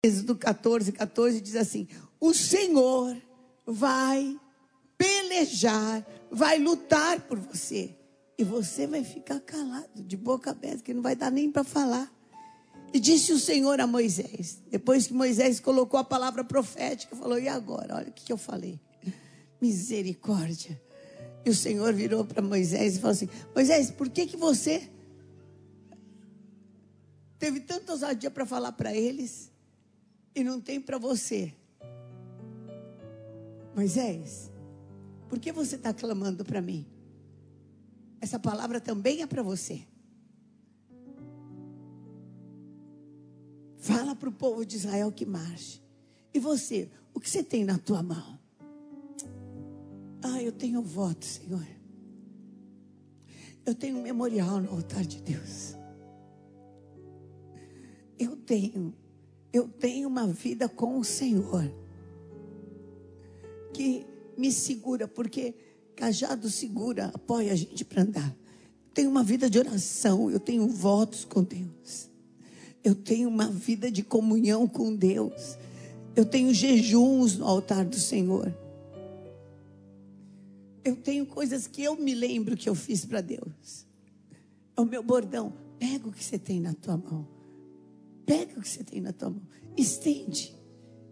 Êxodo 14, 14 diz assim: O Senhor vai pelejar, vai lutar por você. E você vai ficar calado, de boca aberta, que não vai dar nem para falar. E disse o Senhor a Moisés, depois que Moisés colocou a palavra profética, falou: E agora? Olha o que, eu falei. Misericórdia. E o Senhor virou para Moisés e falou assim: Moisés, por que, que você teve tanta ousadia para falar para eles e não tem para você? Moisés, por que você está clamando para mim? Essa palavra também é para você. Fala para o povo de Israel que marche. E você, o que você tem na tua mão? Ah, eu tenho voto, Senhor. Eu tenho um memorial no altar de Deus. Eu tenho, eu tenho uma vida com o Senhor que me segura, porque cajado segura, apoia a gente para andar. Tenho uma vida de oração, eu tenho votos com Deus. Eu tenho uma vida de comunhão com Deus. Eu tenho jejuns no altar do Senhor. Eu tenho coisas que eu me lembro que eu fiz para Deus. É o meu bordão. Pega o que você tem na tua mão. Pega o que você tem na tua mão. Estende.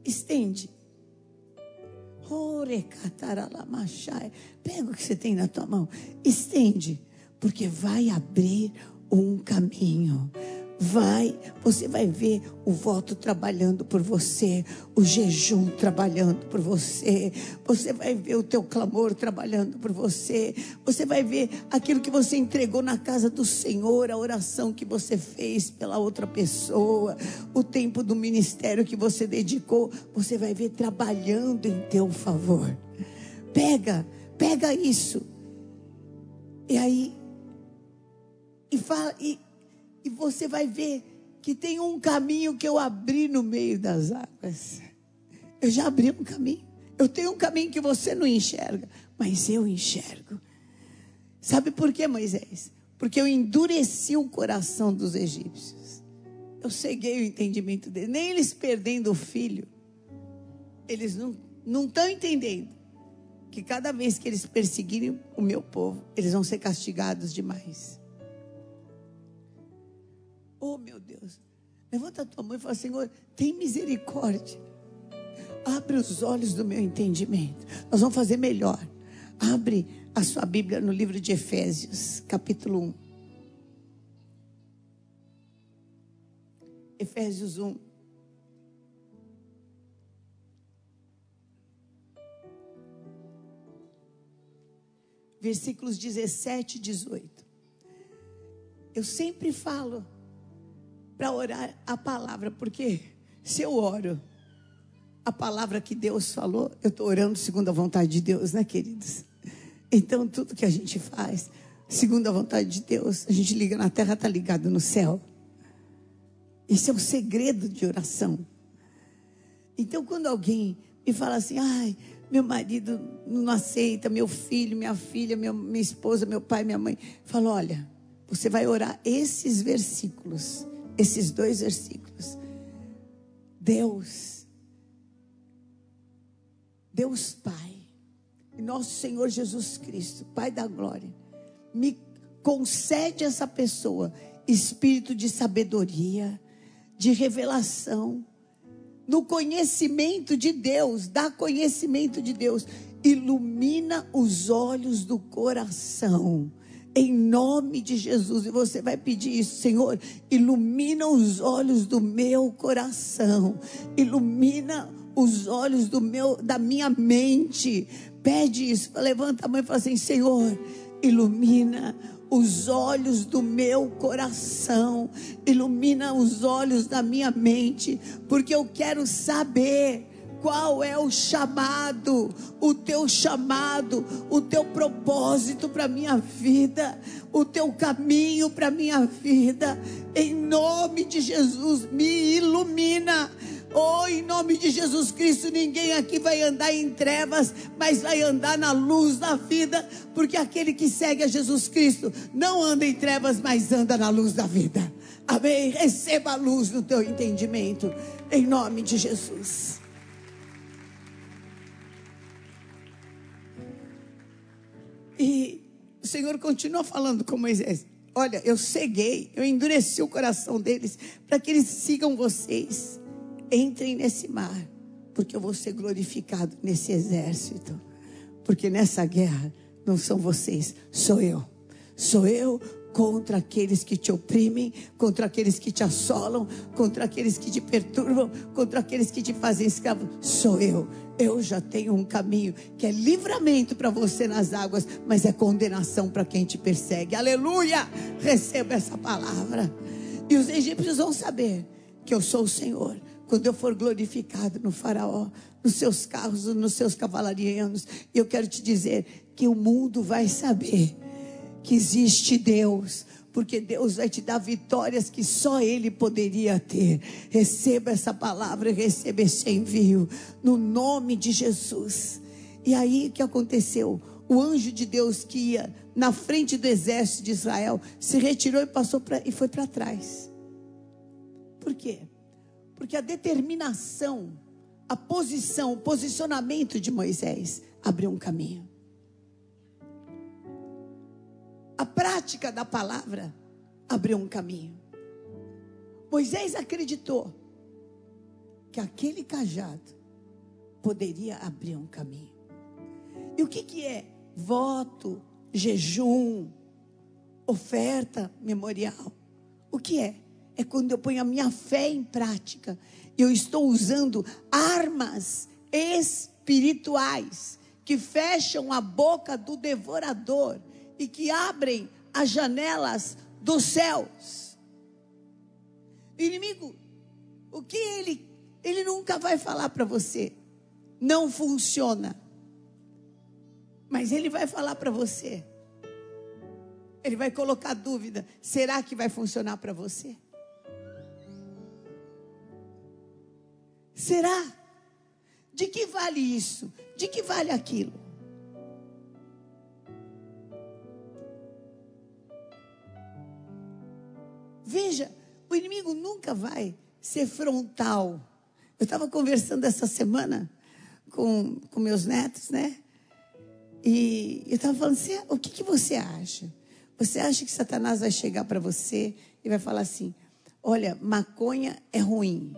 Estende. Pega o que você tem na tua mão. Estende. Porque vai abrir um caminho vai, você vai ver o voto trabalhando por você, o jejum trabalhando por você, você vai ver o teu clamor trabalhando por você, você vai ver aquilo que você entregou na casa do Senhor, a oração que você fez pela outra pessoa, o tempo do ministério que você dedicou, você vai ver trabalhando em teu favor. Pega, pega isso. E aí e fala e e você vai ver que tem um caminho que eu abri no meio das águas. Eu já abri um caminho. Eu tenho um caminho que você não enxerga, mas eu enxergo. Sabe por quê, Moisés? Porque eu endureci o coração dos egípcios. Eu ceguei o entendimento deles. Nem eles perdendo o filho, eles não estão entendendo que cada vez que eles perseguirem o meu povo, eles vão ser castigados demais. Oh, meu Deus. Levanta a tua mão e fala: Senhor, tem misericórdia. Abre os olhos do meu entendimento. Nós vamos fazer melhor. Abre a sua Bíblia no livro de Efésios, capítulo 1. Efésios 1. Versículos 17 e 18. Eu sempre falo para orar a palavra, porque se eu oro a palavra que Deus falou, eu estou orando segundo a vontade de Deus, né, queridos? Então, tudo que a gente faz, segundo a vontade de Deus, a gente liga na terra, está ligado no céu. Esse é o segredo de oração. Então, quando alguém me fala assim, ai, meu marido não aceita, meu filho, minha filha, minha, minha esposa, meu pai, minha mãe, falo, olha, você vai orar esses versículos esses dois versículos. Deus, Deus Pai, nosso Senhor Jesus Cristo, Pai da glória, me concede essa pessoa espírito de sabedoria, de revelação, no conhecimento de Deus, dá conhecimento de Deus, ilumina os olhos do coração em nome de Jesus. E você vai pedir isso, Senhor, ilumina os olhos do meu coração, ilumina os olhos do meu, da minha mente. Pede isso, levanta a mão e fala assim: Senhor, ilumina os olhos do meu coração, ilumina os olhos da minha mente, porque eu quero saber qual é o chamado, o teu chamado, o teu propósito para minha vida, o teu caminho para minha vida. Em nome de Jesus, me ilumina. Oh, em nome de Jesus Cristo, ninguém aqui vai andar em trevas, mas vai andar na luz da vida, porque aquele que segue a Jesus Cristo não anda em trevas, mas anda na luz da vida. Amém. Receba a luz no teu entendimento. Em nome de Jesus. E o Senhor continua falando com Moisés. Olha, eu ceguei, eu endureci o coração deles para que eles sigam vocês. Entrem nesse mar, porque eu vou ser glorificado nesse exército. Porque nessa guerra não são vocês, sou eu. Sou eu contra aqueles que te oprimem, contra aqueles que te assolam, contra aqueles que te perturbam, contra aqueles que te fazem escravo. Sou eu. Eu já tenho um caminho que é livramento para você nas águas, mas é condenação para quem te persegue. Aleluia! Receba essa palavra. E os egípcios vão saber que eu sou o Senhor. Quando eu for glorificado no Faraó, nos seus carros, nos seus cavalarianos, e eu quero te dizer que o mundo vai saber que existe Deus, porque Deus vai te dar vitórias que só Ele poderia ter. Receba essa palavra, receba esse envio, no nome de Jesus. E aí o que aconteceu? O anjo de Deus que ia na frente do exército de Israel se retirou e passou pra, e foi para trás. Por quê? Porque a determinação, a posição, o posicionamento de Moisés abriu um caminho. A prática da palavra abriu um caminho. Moisés acreditou que aquele cajado poderia abrir um caminho. E o que, que é voto, jejum, oferta memorial? O que é? É quando eu ponho a minha fé em prática. Eu estou usando armas espirituais que fecham a boca do devorador e que abrem as janelas dos céus. O inimigo, o que ele, ele nunca vai falar para você, não funciona. Mas ele vai falar para você. Ele vai colocar dúvida: será que vai funcionar para você? Será? De que vale isso? De que vale aquilo? Veja, o inimigo nunca vai ser frontal. Eu estava conversando essa semana com, com meus netos, né? E eu estava falando assim: o que, que você acha? Você acha que Satanás vai chegar para você e vai falar assim: olha, maconha é ruim.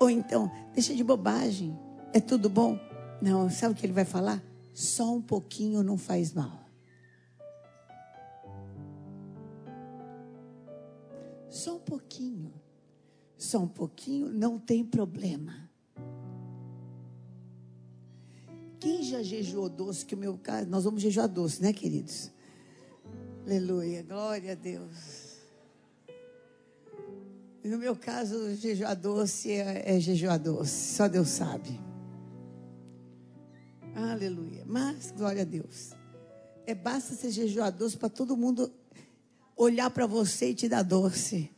Ou então, deixa de bobagem, é tudo bom? Não, sabe o que ele vai falar? Só um pouquinho não faz mal. Pouquinho. Só um pouquinho, não tem problema. Quem já jejuou doce, que o meu caso, nós vamos jejuar doce, né, queridos? Aleluia, glória a Deus. No meu caso, jejuar doce é, é jejuar doce, só Deus sabe. Aleluia. Mas, glória a Deus. É basta ser jejuar doce para todo mundo olhar para você e te dar doce,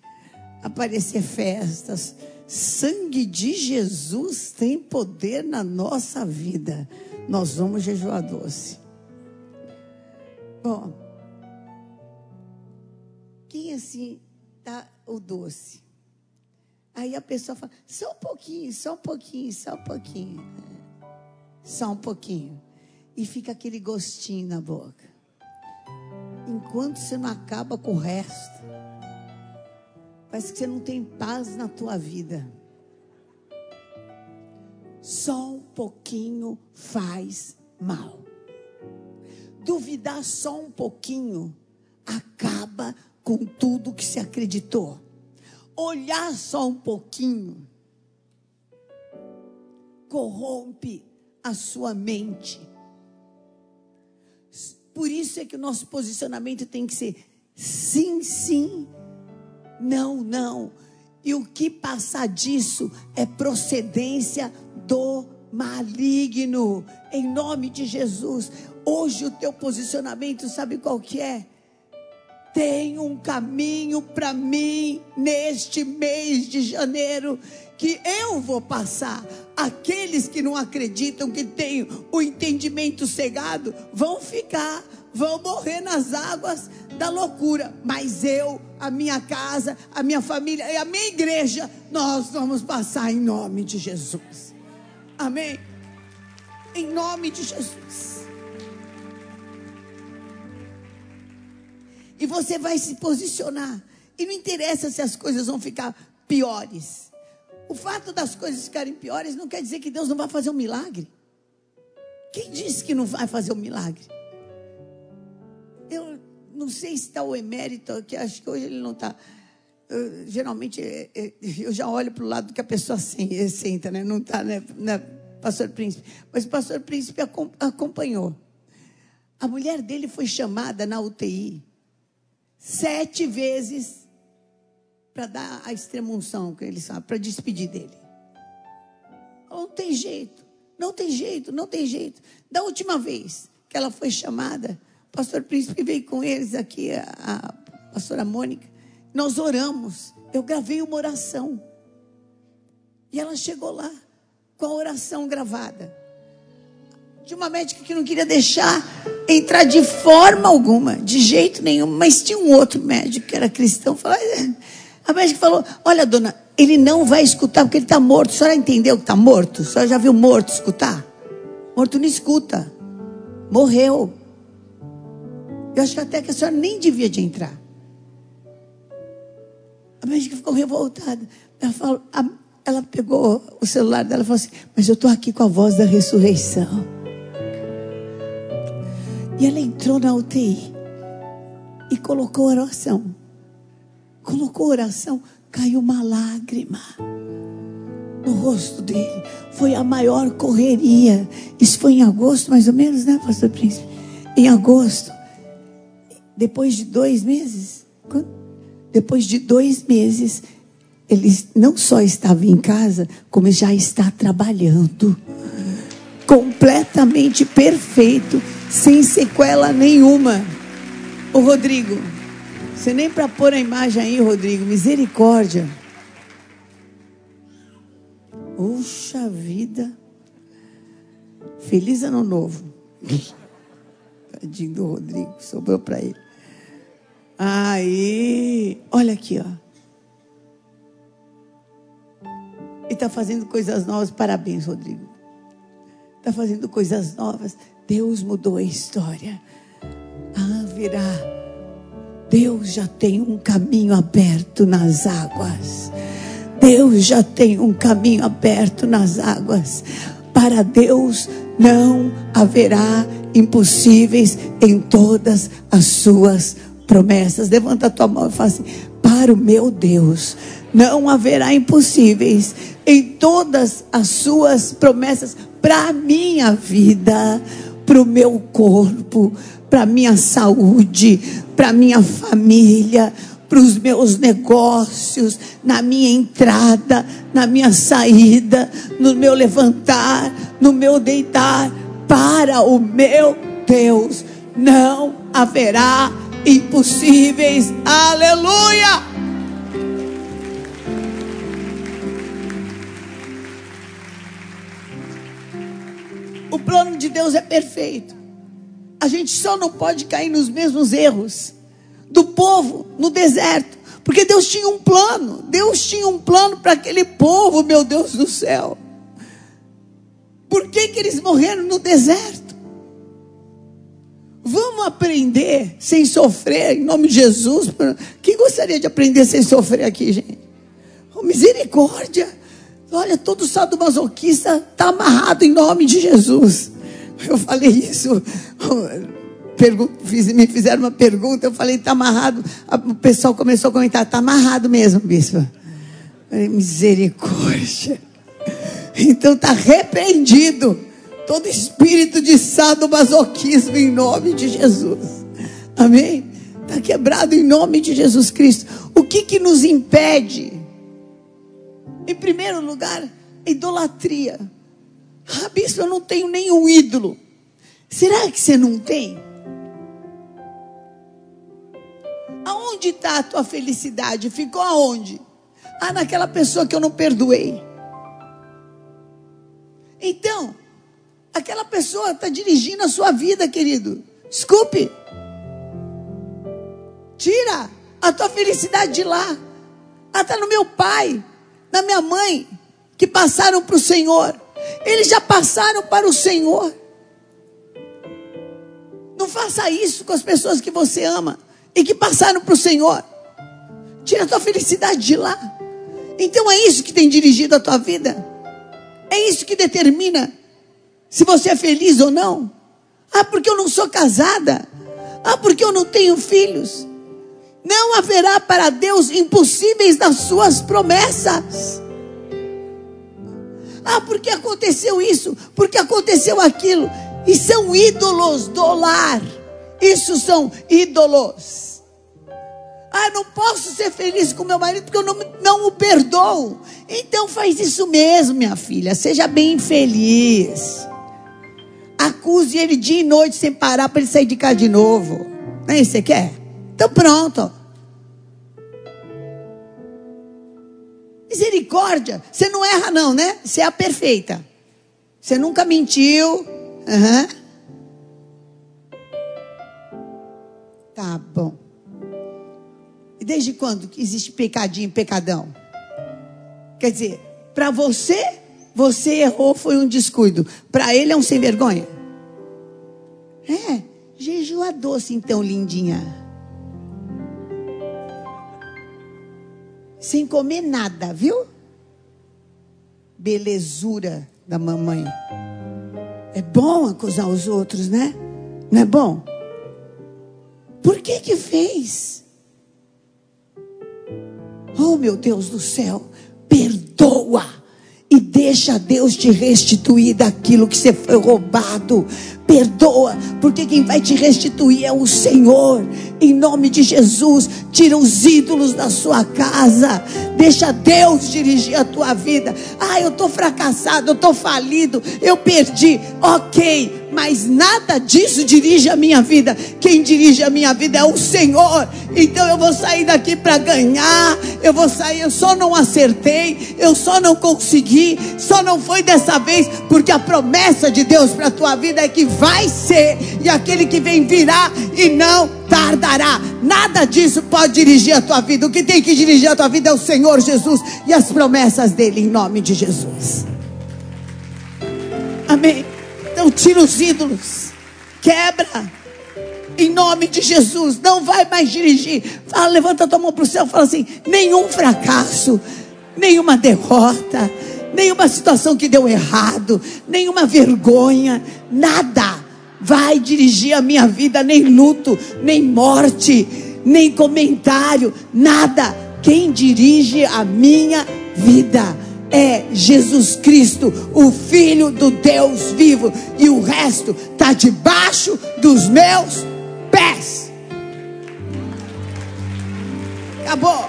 aparecer festas. Sangue de Jesus tem poder na nossa vida. Nós vamos jejuar doce. Bom, quem assim dá o doce? Aí a pessoa fala, só um pouquinho, só um pouquinho, só um pouquinho. Só um pouquinho. E fica aquele gostinho na boca enquanto você não acaba com o resto, parece que você não tem paz na tua vida. Só um pouquinho faz mal. Duvidar só um pouquinho acaba com tudo que se acreditou. Olhar só um pouquinho corrompe a sua mente por isso é que o nosso posicionamento tem que ser sim, sim, não, não. E o que passar disso é procedência do maligno. Em nome de Jesus. Hoje o teu posicionamento, sabe qual que é? Tem um caminho para mim neste mês de janeiro que eu vou passar. Aqueles que não acreditam, que têm o entendimento cegado, vão ficar, vão morrer nas águas da loucura, mas eu, a minha casa, a minha família e a minha igreja, nós vamos passar em nome de Jesus. Amém? Em nome de Jesus. E você vai se posicionar. E não interessa se as coisas vão ficar piores. O fato das coisas ficarem piores não quer dizer que Deus não vai fazer um milagre. Quem disse que não vai fazer um milagre? Eu não sei se está o emérito, que acho que hoje ele não está. geralmente é, é, eu já olho para o lado que a pessoa senta, né? Não está, né, né, pastor príncipe? Mas o pastor príncipe acompanhou. A mulher dele foi chamada na UTI sete vezes para dar a extremunção que ele sabe, para despedir dele. Não tem jeito, não tem jeito, não tem jeito. Da última vez que ela foi chamada, pastor Príncipe veio com eles aqui, a, a pastora Mônica. Nós oramos. Eu gravei uma oração. E ela chegou lá com a oração gravada. De uma médica que não queria deixar entrar de forma alguma, de jeito nenhum. Mas tinha um outro médico que era cristão. Falou, a médica falou: Olha, dona, ele não vai escutar porque ele está morto. A senhora entendeu que está morto? A senhora já viu morto escutar? Morto não escuta. Morreu. Eu acho que até que a senhora nem devia de entrar. A médica ficou revoltada. Ela, falou, a, ela pegou o celular dela e falou assim: Mas eu estou aqui com a voz da ressurreição. E ela entrou na UTI e colocou oração colocou oração, caiu uma lágrima no rosto dele. Foi a maior correria. Isso foi em agosto, mais ou menos, né, Pastor Príncipe? Em agosto. Depois de dois meses, depois de dois meses, ele não só estava em casa, como já está trabalhando. Completamente perfeito, sem sequela nenhuma. O Rodrigo, você nem para pôr a imagem aí, Rodrigo. Misericórdia. Puxa vida. Feliz ano novo. Tadinho do Rodrigo, sobrou para ele. Aí, olha aqui, ó. E está fazendo coisas novas. Parabéns, Rodrigo. Está fazendo coisas novas. Deus mudou a história. Ah, virá Deus já tem um caminho aberto nas águas. Deus já tem um caminho aberto nas águas. Para Deus não haverá impossíveis em todas as suas promessas. Levanta a tua mão e fala assim: Para o meu Deus não haverá impossíveis em todas as suas promessas para a minha vida, para o meu corpo, para a minha saúde, para a minha família, para os meus negócios, na minha entrada, na minha saída, no meu levantar, no meu deitar, para o meu Deus não haverá impossíveis. Aleluia! O plano de Deus é perfeito. A gente só não pode cair nos mesmos erros do povo no deserto, porque Deus tinha um plano. Deus tinha um plano para aquele povo, meu Deus do céu. Por que, que eles morreram no deserto? Vamos aprender sem sofrer, em nome de Jesus. Quem gostaria de aprender sem sofrer aqui, gente? Oh, misericórdia. Olha, todo sadomasoquista está amarrado em nome de Jesus. Eu falei isso. me fizeram uma pergunta, eu falei, está amarrado. O pessoal começou a comentar, está amarrado mesmo, bispo. Falei, misericórdia. Então está repreendido todo espírito de sadomasoquismo em nome de Jesus. Amém? Está quebrado em nome de Jesus Cristo. O que que nos impede? Em primeiro lugar, idolatria. Bispo, eu não tenho nenhum ídolo. Será que você não tem? Aonde está a tua felicidade? Ficou aonde? Ah, naquela pessoa que eu não perdoei. Então, aquela pessoa está dirigindo a sua vida, querido. Desculpe. Tira a tua felicidade de lá. Até no meu pai, na minha mãe, que passaram para o Senhor. Eles já passaram para o Senhor. Não faça isso com as pessoas que você ama e que passaram para o Senhor. Tira a tua felicidade de lá. Então é isso que tem dirigido a tua vida. É isso que determina se você é feliz ou não. Ah, porque eu não sou casada. Ah, porque eu não tenho filhos. Não haverá para Deus impossíveis nas suas promessas. Ah, porque aconteceu isso, porque aconteceu aquilo. E são ídolos do lar. Isso são ídolos. Ah, não posso ser feliz com meu marido porque eu não, não o perdoo. Então faz isso mesmo, minha filha. Seja bem feliz. Acuse ele dia e noite sem parar para ele sair de casa de novo. Não é isso que você quer? Então pronto. Misericórdia. Você não erra, não, né? Você é a perfeita. Você nunca mentiu. Uhum. Tá bom. E desde quando existe pecadinho, pecadão? Quer dizer, para você, você errou, foi um descuido. Para ele é um sem vergonha. É, jejua doce então, lindinha. sem comer nada, viu? Belezura da mamãe. É bom acusar os outros, né? Não é bom? Por que que fez? Oh, meu Deus do céu, perdoa deixa Deus te restituir daquilo que você foi roubado. Perdoa, porque quem vai te restituir é o Senhor. Em nome de Jesus, tira os ídolos da sua casa. Deixa Deus dirigir a tua vida. Ah, eu estou fracassado, eu estou falido, eu perdi. Ok, mas nada disso dirige a minha vida. Quem dirige a minha vida é o Senhor. Então eu vou sair daqui para ganhar. Eu vou sair, eu só não acertei, eu só não consegui, só não foi dessa vez, porque a promessa de Deus para a tua vida é que vai ser, e aquele que vem virá e não tardará. Nada disso pode dirigir a tua vida. O que tem que dirigir a tua vida é o Senhor Jesus e as promessas dele em nome de Jesus. Amém. Tira os ídolos. Quebra. Em nome de Jesus. Não vai mais dirigir. Fala, levanta tua mão para o céu. Fala assim: nenhum fracasso, nenhuma derrota, nenhuma situação que deu errado, nenhuma vergonha, nada vai dirigir a minha vida, nem luto, nem morte, nem comentário, nada. Quem dirige a minha vida é Jesus Cristo, o Filho do Deus vivo, e o resto está debaixo dos meus pés. Acabou.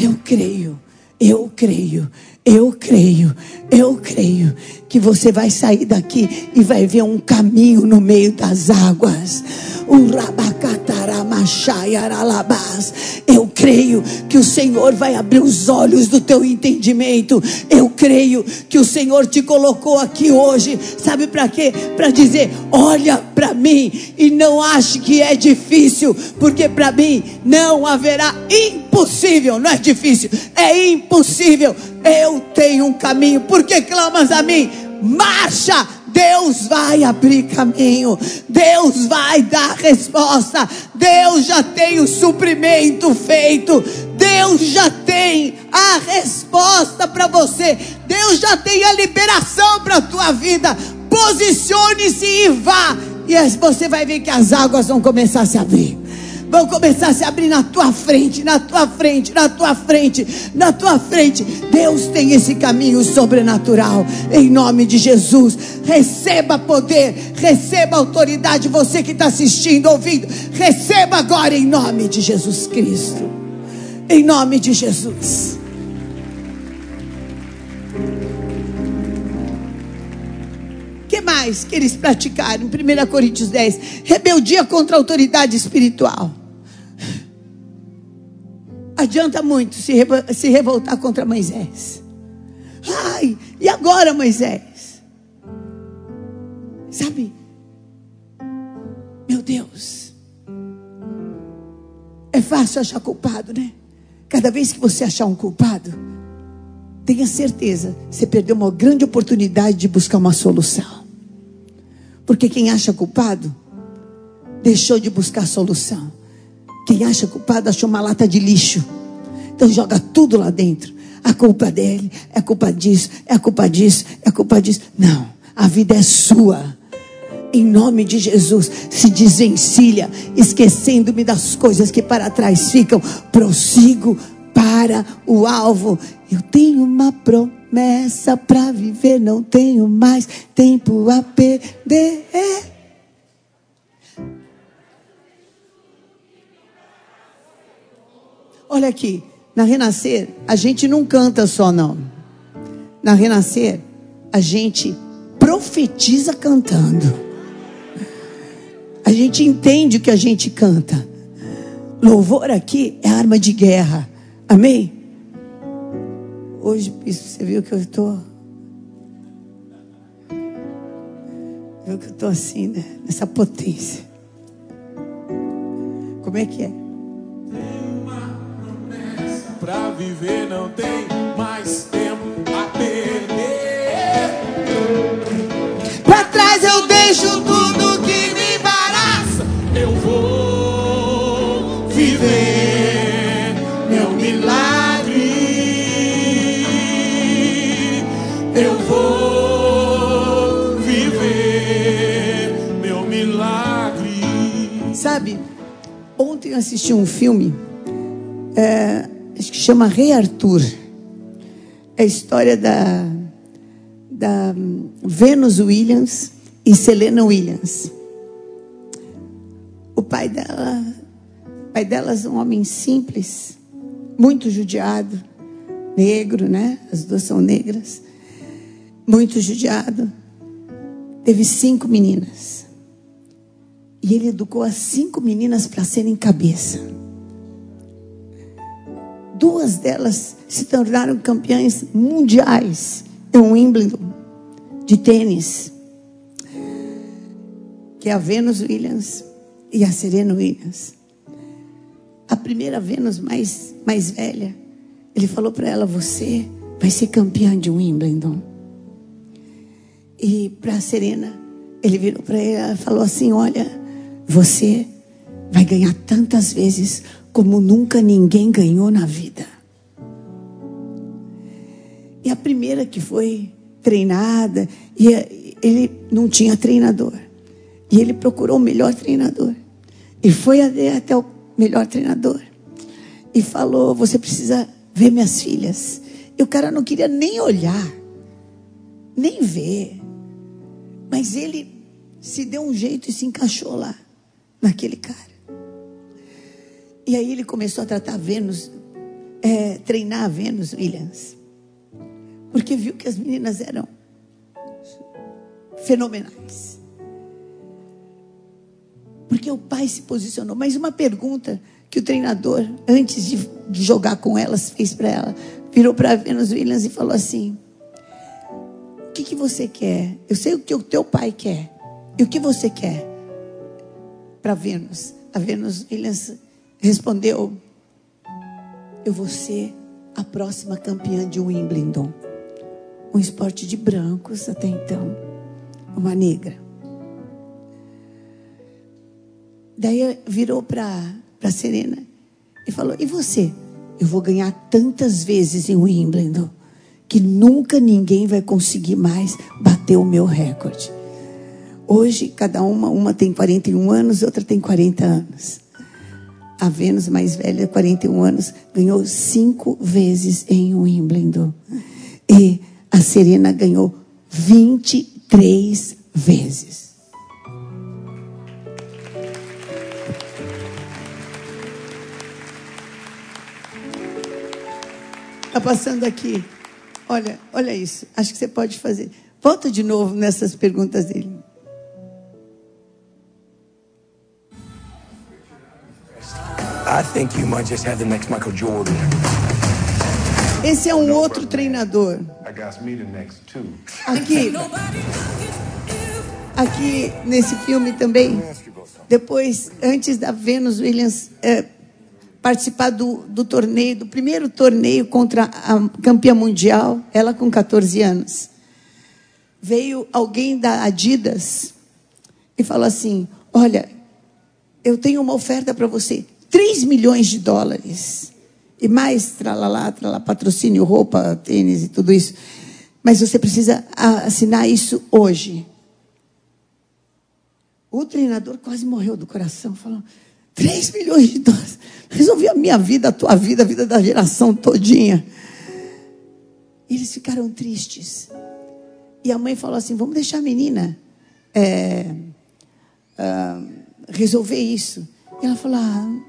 Eu creio, eu creio, eu creio, eu creio que você vai sair daqui e vai ver um caminho no meio das águas. Eu creio que o Senhor vai abrir os olhos do teu entendimento. Eu creio que o Senhor te colocou aqui hoje, sabe para quê? Para dizer: olha para mim e não ache que é difícil, porque para mim não haverá impossível. Não é difícil, é impossível. Eu tenho um caminho. Por que clamas a mim? Marcha! Deus vai abrir caminho, Deus vai dar resposta, Deus já tem o suprimento feito, Deus já tem a resposta para você, Deus já tem a liberação para a tua vida. Posicione-se e vá, e você vai ver que as águas vão começar a se abrir vão começar a se abrir na tua frente, na tua frente, na tua frente, na tua frente. Deus tem esse caminho sobrenatural, em nome de Jesus. Receba poder, receba autoridade. Você que está assistindo, ouvindo, receba agora em nome de Jesus Cristo. Em nome de Jesus. Mais que eles praticaram? 1 Coríntios 10. Rebeldia contra a autoridade espiritual. Adianta muito se, se revoltar contra Moisés. Ai, e agora, Moisés? Sabe? Meu Deus. É fácil achar culpado, né? Cada vez que você achar um culpado, tenha certeza, você perdeu uma grande oportunidade de buscar uma solução. Porque quem acha culpado, deixou de buscar solução. Quem acha culpado, achou uma lata de lixo. Então joga tudo lá dentro. A culpa dele, é culpa disso, é culpa disso, é culpa disso. Não, a vida é sua. Em nome de Jesus, se desvencilha, esquecendo-me das coisas que para trás ficam. Prossigo para o alvo. Eu tenho uma promessa para viver, não tenho mais tempo a perder. Olha aqui, na Renascer, a gente não canta só, não. Na Renascer, a gente profetiza cantando. A gente entende o que a gente canta. Louvor aqui é arma de guerra. Amém? Hoje, você viu que eu estou. Viu que eu estou assim, né? Nessa potência. Como é que é? Tem uma promessa pra viver, não tem mais tempo a perder. Pra trás eu deixo tudo que me Eu vou viver meu milagre. Sabe, ontem eu assisti um filme, é, acho que chama Rei Arthur. É a história da, da Venus Williams e Selena Williams. O pai dela, o pai delas é um homem simples, muito judiado, negro, né? As duas são negras. Muito judiado. Teve cinco meninas. E ele educou as cinco meninas para serem cabeça. Duas delas se tornaram campeãs mundiais em Wimbledon de tênis, que é a Venus Williams e a Serena Williams. A primeira Venus mais mais velha, ele falou para ela: "Você vai ser campeã de Wimbledon". E para a Serena, ele virou para ela e falou assim: Olha, você vai ganhar tantas vezes como nunca ninguém ganhou na vida. E a primeira que foi treinada, e ele não tinha treinador. E ele procurou o melhor treinador. E foi até o melhor treinador. E falou: Você precisa ver minhas filhas. E o cara não queria nem olhar, nem ver. Mas ele se deu um jeito e se encaixou lá, naquele cara. E aí ele começou a tratar Vênus, é, treinar a Vênus Williams. Porque viu que as meninas eram fenomenais. Porque o pai se posicionou. Mas uma pergunta que o treinador, antes de, jogar com elas, fez para ela, virou para Vênus Williams e falou assim: que, que você quer? Eu sei o que o teu pai quer. E o que você quer para Vênus? A Vênus Williams respondeu: Eu vou ser a próxima campeã de Wimbledon. Um esporte de brancos até então. Uma negra. Daí virou para Serena e falou: E você? Eu vou ganhar tantas vezes em Wimbledon que nunca ninguém vai conseguir mais bater o meu recorde. Hoje, cada uma, uma tem 41 anos, outra tem 40 anos. A Vênus mais velha, 41 anos, ganhou cinco vezes em Wimbledon. E a Serena ganhou 23 vezes. Está passando aqui. Olha, olha isso. Acho que você pode fazer. Volta de novo nessas perguntas dele. I think you might just have the next Michael Jordan. Esse é um outro treinador. Aqui, aqui nesse filme também, depois, antes da Venus Williams é, participar do, do torneio, do primeiro torneio contra a campeã mundial, ela com 14 anos, veio alguém da Adidas e falou assim: Olha, eu tenho uma oferta para você, 3 milhões de dólares. E mais, tralalá, tralá, patrocínio, roupa, tênis e tudo isso. Mas você precisa assinar isso hoje. O treinador quase morreu do coração, falou: 3 milhões de dólares. Resolvi a minha vida, a tua vida, a vida da geração todinha. Eles ficaram tristes. E a mãe falou assim: vamos deixar a menina é, uh, resolver isso. E ela falou: ah.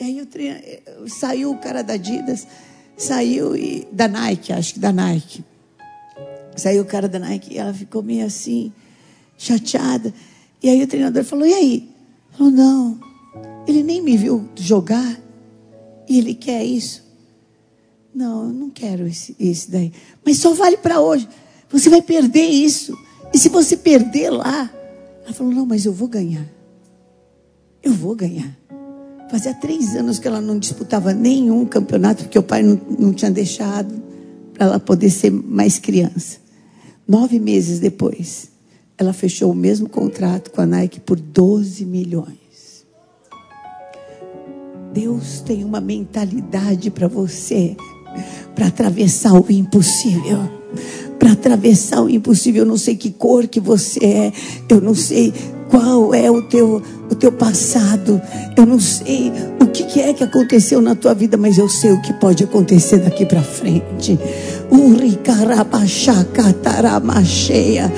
E aí o saiu o cara da Adidas, saiu e, da Nike, acho que da Nike. Saiu o cara da Nike e ela ficou meio assim chateada. E aí o treinador falou: E aí? Falou: Não, ele nem me viu jogar e ele quer isso. Não, eu não quero esse, esse daí. Mas só vale para hoje. Você vai perder isso. E se você perder lá? Ela falou: Não, mas eu vou ganhar. Eu vou ganhar. Fazia três anos que ela não disputava nenhum campeonato, porque o pai não, não tinha deixado para ela poder ser mais criança. Nove meses depois, ela fechou o mesmo contrato com a Nike por 12 milhões. Deus tem uma mentalidade para você, para atravessar o impossível. Para atravessar o impossível, eu não sei que cor que você é, eu não sei qual é o teu, o teu passado, eu não sei o que, que é que aconteceu na tua vida, mas eu sei o que pode acontecer daqui para frente. Uricarabachacataramachea. Cantaralamachaia.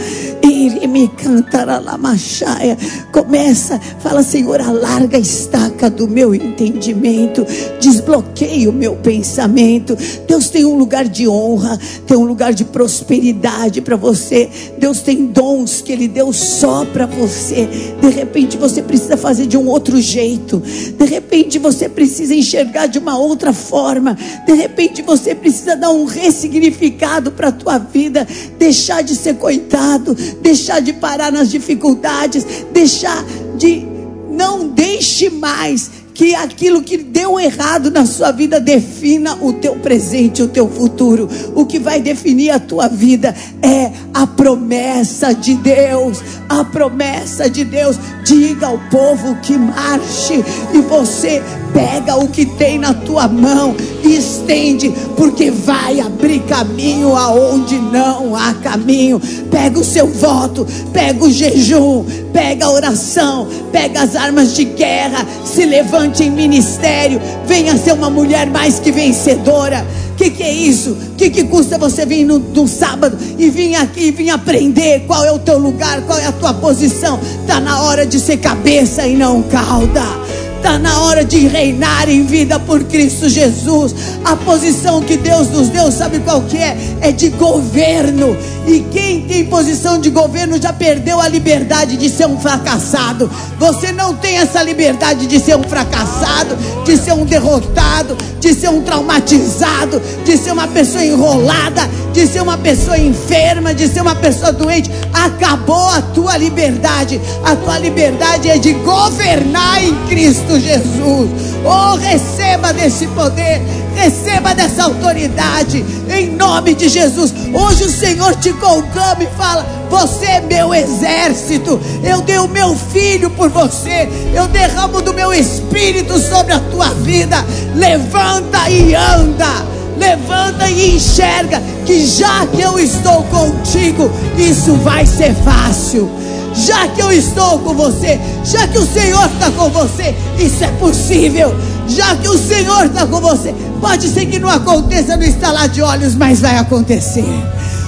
Começa, fala, Senhor, alarga a estaca do meu entendimento, desbloqueia o meu pensamento. Deus tem um lugar de honra, tem um lugar de prosperidade para você. Deus tem dons que Ele deu só para você. De repente você precisa fazer de um outro jeito. De repente você precisa enxergar de uma outra forma. De repente você precisa dar um ressignificado para a tua vida, deixar de ser coitado, deixar de parar nas dificuldades, deixar de não deixe mais que aquilo que deu errado na sua vida defina o teu presente, o teu futuro. O que vai definir a tua vida é a promessa de Deus. A promessa de Deus. Diga ao povo que marche e você pega o que tem na tua mão e estende, porque vai abrir caminho aonde não há caminho. Pega o seu voto, pega o jejum, pega a oração, pega as armas de guerra, se em ministério, venha ser uma mulher mais que vencedora. O que, que é isso? O que, que custa você vir no, no sábado e vir aqui e vir aprender qual é o teu lugar, qual é a tua posição? Está na hora de ser cabeça e não cauda. Está na hora de reinar em vida por Cristo Jesus. A posição que Deus nos deu, sabe qual que é? É de governo. E quem tem posição de governo já perdeu a liberdade de ser um fracassado. Você não tem essa liberdade de ser um fracassado, de ser um derrotado, de ser um traumatizado, de ser uma pessoa enrolada, de ser uma pessoa enferma, de ser uma pessoa doente. Acabou a tua liberdade. A tua liberdade é de governar Cristo Jesus. Oh, receba desse poder, receba dessa autoridade, em nome de Jesus. Hoje o Senhor te conclama e fala: Você é meu exército, eu dei o meu filho por você, eu derramo do meu espírito sobre a tua vida. Levanta e anda levanta e enxerga que já que eu estou contigo, isso vai ser fácil já que eu estou com você, já que o Senhor está com você, isso é possível. Já que o Senhor está com você, pode ser que não aconteça no estalar de olhos, mas vai acontecer.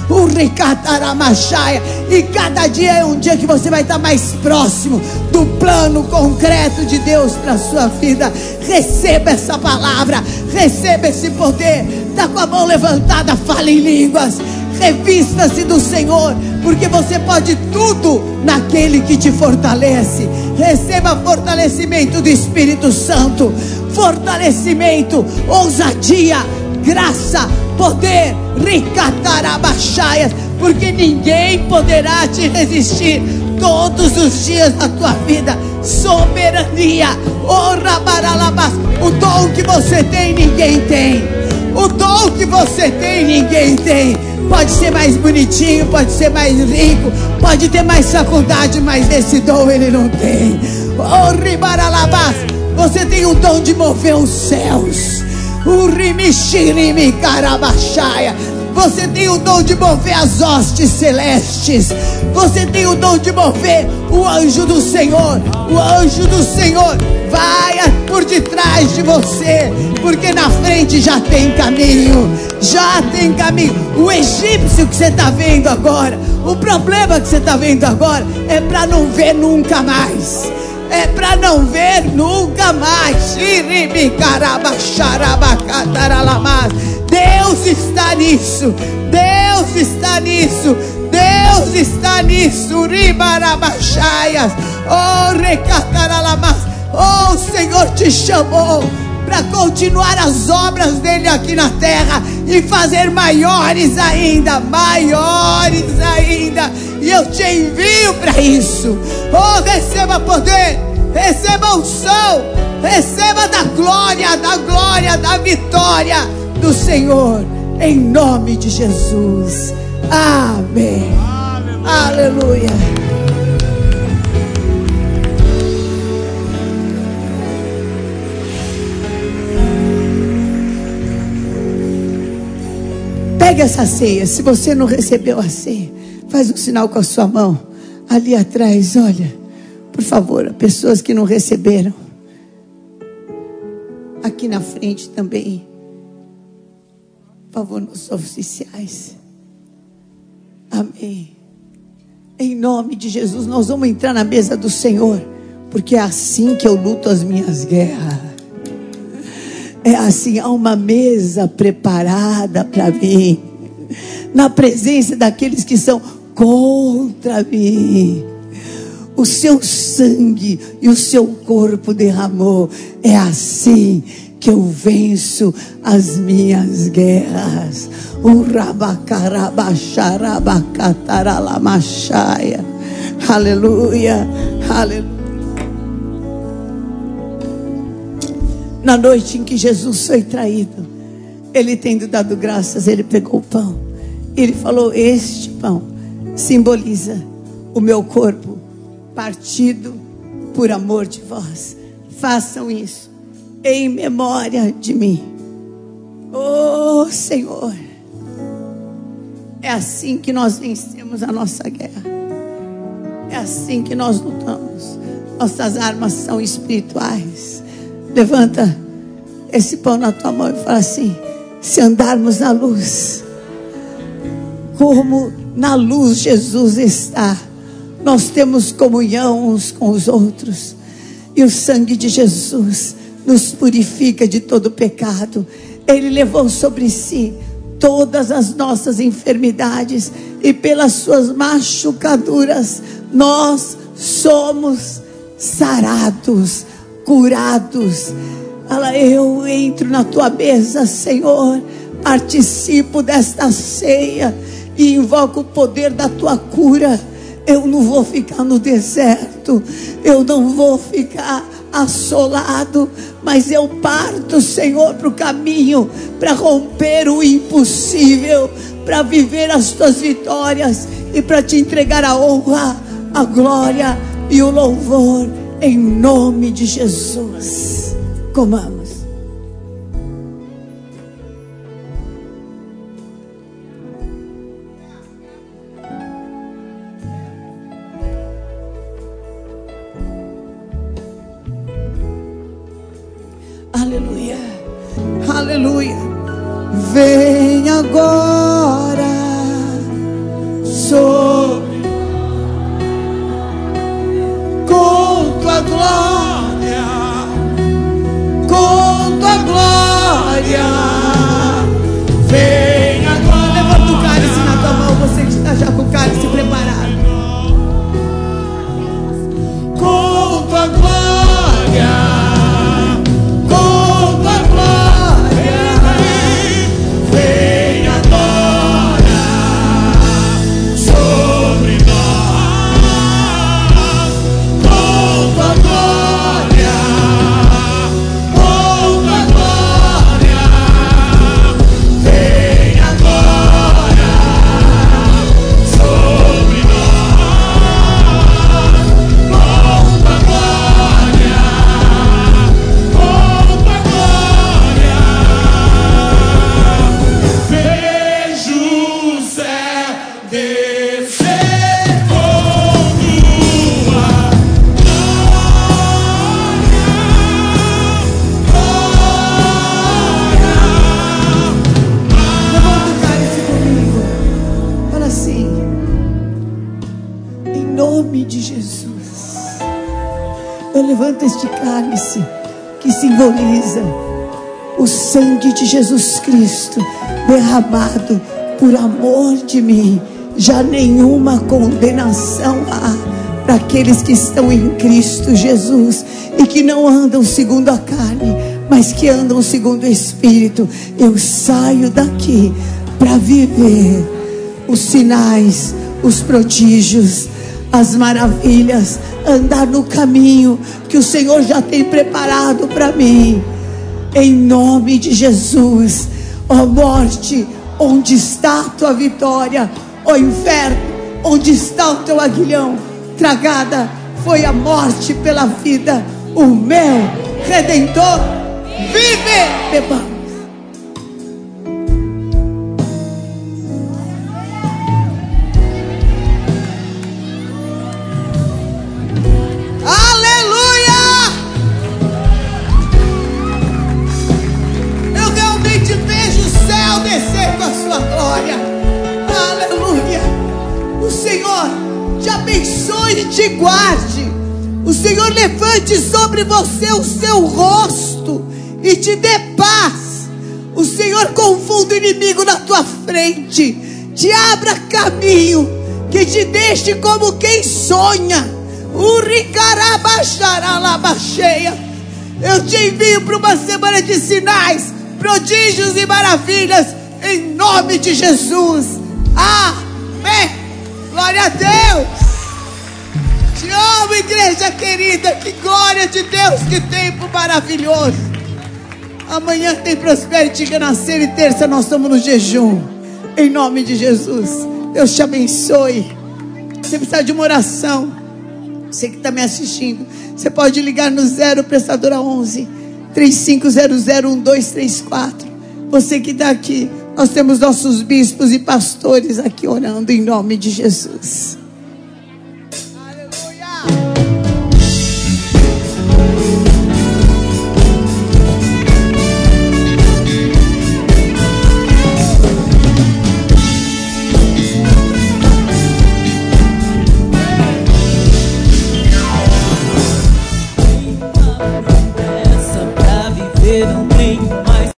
O Ricataramachaya. E cada dia é um dia que você vai estar mais próximo do plano concreto de Deus para sua vida. Receba essa palavra, receba esse poder. Está com a mão levantada, fale em línguas. Revista-se do Senhor, porque você pode tudo naquele que te fortalece. Receba fortalecimento do Espírito Santo, fortalecimento, ousadia, graça, poder, ricatarabachaias porque ninguém poderá te resistir todos os dias da tua vida. Soberania, baralabas, o dom que você tem, ninguém tem. O dom que você tem, ninguém tem. Pode ser mais bonitinho, pode ser mais rico, pode ter mais faculdade, mas esse dom ele não tem. Oh, ribaralabas, você tem o dom de mover os céus. O rimixirimi carabachaia. Você tem o dom de mover as hostes celestes. Você tem o dom de mover o anjo do Senhor. O anjo do Senhor vai por detrás de você, porque na frente já tem caminho. Já tem caminho. O egípcio que você está vendo agora, o problema que você está vendo agora é para não ver nunca mais é para não ver nunca mais. Deus está nisso, Deus está nisso, Deus está nisso. Oh, recataralamas, oh, o Senhor te chamou para continuar as obras dele aqui na terra e fazer maiores ainda, maiores ainda. E eu te envio para isso. Oh, receba poder, receba unção, receba da glória, da glória, da vitória do Senhor, em nome de Jesus. Amém. Aleluia. Aleluia. Pega essa ceia. Se você não recebeu a ceia, faz um sinal com a sua mão. Ali atrás, olha. Por favor, pessoas que não receberam. Aqui na frente também. Por favor, nos oficiais. Amém. Em nome de Jesus, nós vamos entrar na mesa do Senhor. Porque é assim que eu luto as minhas guerras. É assim, há uma mesa preparada para mim, na presença daqueles que são contra mim. O seu sangue e o seu corpo derramou. É assim que eu venço as minhas guerras. Aleluia, aleluia. Na noite em que Jesus foi traído, ele tendo dado graças, ele pegou o pão. Ele falou: Este pão simboliza o meu corpo partido por amor de vós. Façam isso em memória de mim. Oh Senhor, é assim que nós vencemos a nossa guerra. É assim que nós lutamos. Nossas armas são espirituais Levanta esse pão na tua mão e fala assim: se andarmos na luz, como na luz Jesus está, nós temos comunhão uns com os outros, e o sangue de Jesus nos purifica de todo pecado. Ele levou sobre si todas as nossas enfermidades, e pelas suas machucaduras nós somos sarados curados. Fala, eu entro na tua mesa, Senhor, participo desta ceia e invoco o poder da tua cura. Eu não vou ficar no deserto, eu não vou ficar assolado, mas eu parto, Senhor, para o caminho, para romper o impossível, para viver as tuas vitórias e para te entregar a honra, a glória e o louvor em nome de Jesus. Comamos. Derramado por amor de mim. Já nenhuma condenação há para aqueles que estão em Cristo Jesus e que não andam segundo a carne, mas que andam segundo o Espírito. Eu saio daqui para viver os sinais, os prodígios, as maravilhas, andar no caminho que o Senhor já tem preparado para mim. Em nome de Jesus, ó morte, onde está a tua vitória? Ó inferno, onde está o teu aguilhão? Tragada foi a morte pela vida, o meu redentor vive. Levante sobre você o seu rosto e te dê paz. O Senhor confunda o inimigo na tua frente, te abra caminho, que te deixe como quem sonha. Eu te envio para uma semana de sinais, prodígios e maravilhas, em nome de Jesus. Amém. Glória a Deus. Te amo, igreja querida. Que glória de Deus, que tempo maravilhoso. Amanhã tem Prosperity Renascer e terça nós estamos no jejum. Em nome de Jesus. Deus te abençoe. Você precisa de uma oração. Você que está me assistindo. Você pode ligar no zero prestadora 11 3500 1234. Você que está aqui. Nós temos nossos bispos e pastores aqui orando em nome de Jesus.